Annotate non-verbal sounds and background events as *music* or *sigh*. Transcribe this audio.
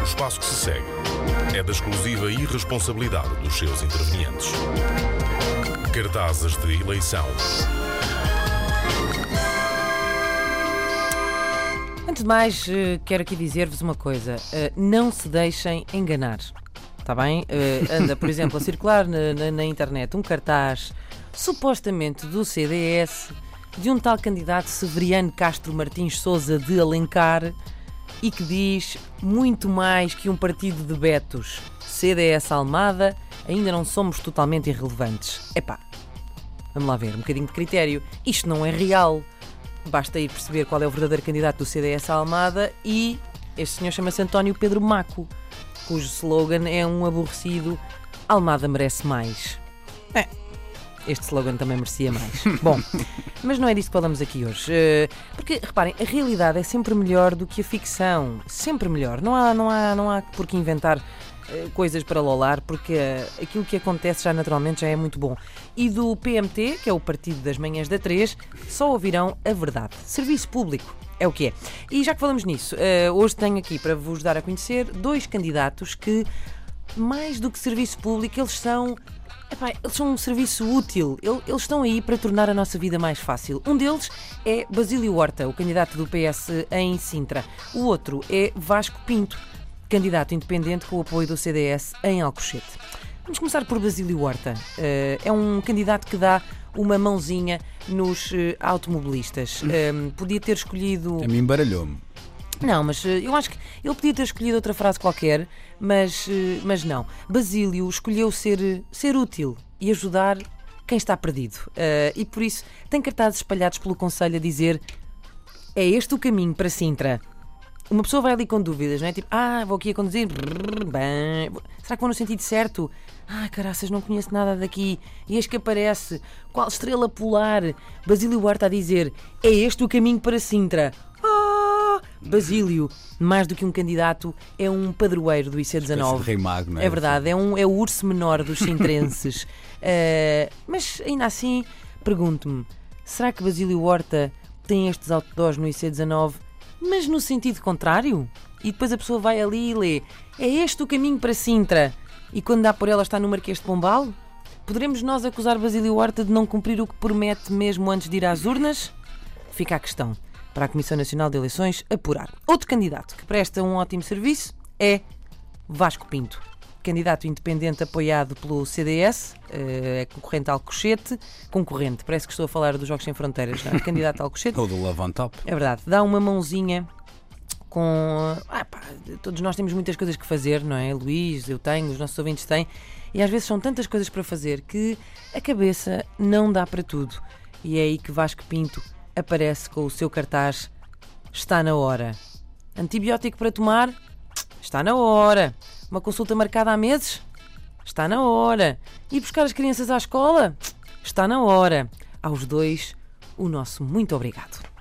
O espaço que se segue é da exclusiva irresponsabilidade dos seus intervenientes. Cartazes de eleição. Antes de mais, eh, quero aqui dizer-vos uma coisa: Eh, não se deixem enganar. Está bem? Eh, anda, por exemplo, a circular na, na- na internet um cartaz supostamente do CDS de um tal candidato Severiano Castro Martins Souza de Alencar e que diz muito mais que um partido de betos. CDS Almada, ainda não somos totalmente irrelevantes. Epá, vamos lá ver, um bocadinho de critério. Isto não é real. Basta ir perceber qual é o verdadeiro candidato do CDS Almada e este senhor chama-se António Pedro Maco, cujo slogan é um aborrecido Almada merece mais. É, este slogan também merecia mais. *laughs* Bom, mas não é disso que falamos aqui hoje. Eh, Porque, reparem, a realidade é sempre melhor do que a ficção. Sempre melhor. Não há, não há, não há por que inventar eh, coisas para lolar, porque eh, aquilo que acontece já naturalmente já é muito bom. E do PMT, que é o Partido das Manhãs da 3, só ouvirão a verdade. Serviço público. É o que é. E já que falamos nisso, hoje tenho aqui para vos dar a conhecer dois candidatos que, mais do que serviço público, eles são. epá, eles são um serviço útil. El- Eles estão aí para tornar a nossa vida mais fácil. Um deles é Basílio Horta, o candidato do PS em Sintra. O outro é Vasco Pinto, candidato independente com o apoio do CDS em Alcochete. Vamos começar por Basílio Horta. Eh, é um candidato que dá uma mãozinha nos eh, automobilistas. Eh, podia ter escolhido. A mim baralhou-me. Não, mas eh, eu acho que ele podia ter escolhido outra frase qualquer, mas, eh, mas não. Basílio escolheu ser, eh, ser útil e ajudar quem está perdido. Eh, e por isso tem cartazes espalhados pelo Conselho a dizer: é este o caminho para Sintra. Uma pessoa vai ali com dúvidas, não é? Tipo, ah, vou aqui a conduzir. bem. Será que vou no sentido certo? Ah, caraças, não conheço nada daqui. E eis que aparece. Qual estrela polar? Basílio Horta a dizer: é este o caminho para Sintra. Basílio, mais do que um candidato, é um padroeiro do Espécie de IC19. rei mago, não é? É verdade, é, um, é o urso menor dos sintrenses. *laughs* Eh, mas ainda assim, pergunto-me: será que Basílio Horta tem estes outdoors no IC19, mas no sentido contrário? E depois a pessoa vai ali e lê: é este o caminho para Sintra? E quando dá por ela está no Marquês de Pombal? Poderemos nós acusar Basílio Horta de não cumprir o que promete mesmo antes de ir às urnas? Fica a questão para a Comissão Nacional de Eleições apurar. Outro candidato que presta um ótimo serviço é Vasco Pinto. Candidato independente apoiado pelo CDS, eh, é concorrente ao Alcochete. Concorrente, parece que estou a falar dos Jogos Sem Fronteiras, não é? Candidato ao Alcochete. *laughs* Ou do Love on Top. É verdade, dá uma mãozinha com. Ah, pá, todos nós temos muitas coisas que fazer, não é? Luís, eu tenho, os nossos ouvintes têm, e às vezes são tantas coisas para fazer que a cabeça não dá para tudo. E é aí que Vasco Pinto aparece com o seu cartaz: Está na hora. Antibiótico para tomar? Está na hora. Uma consulta marcada há meses? Está na hora. Ir buscar as crianças à escola? Está na hora. Aos dois, o nosso muito obrigado.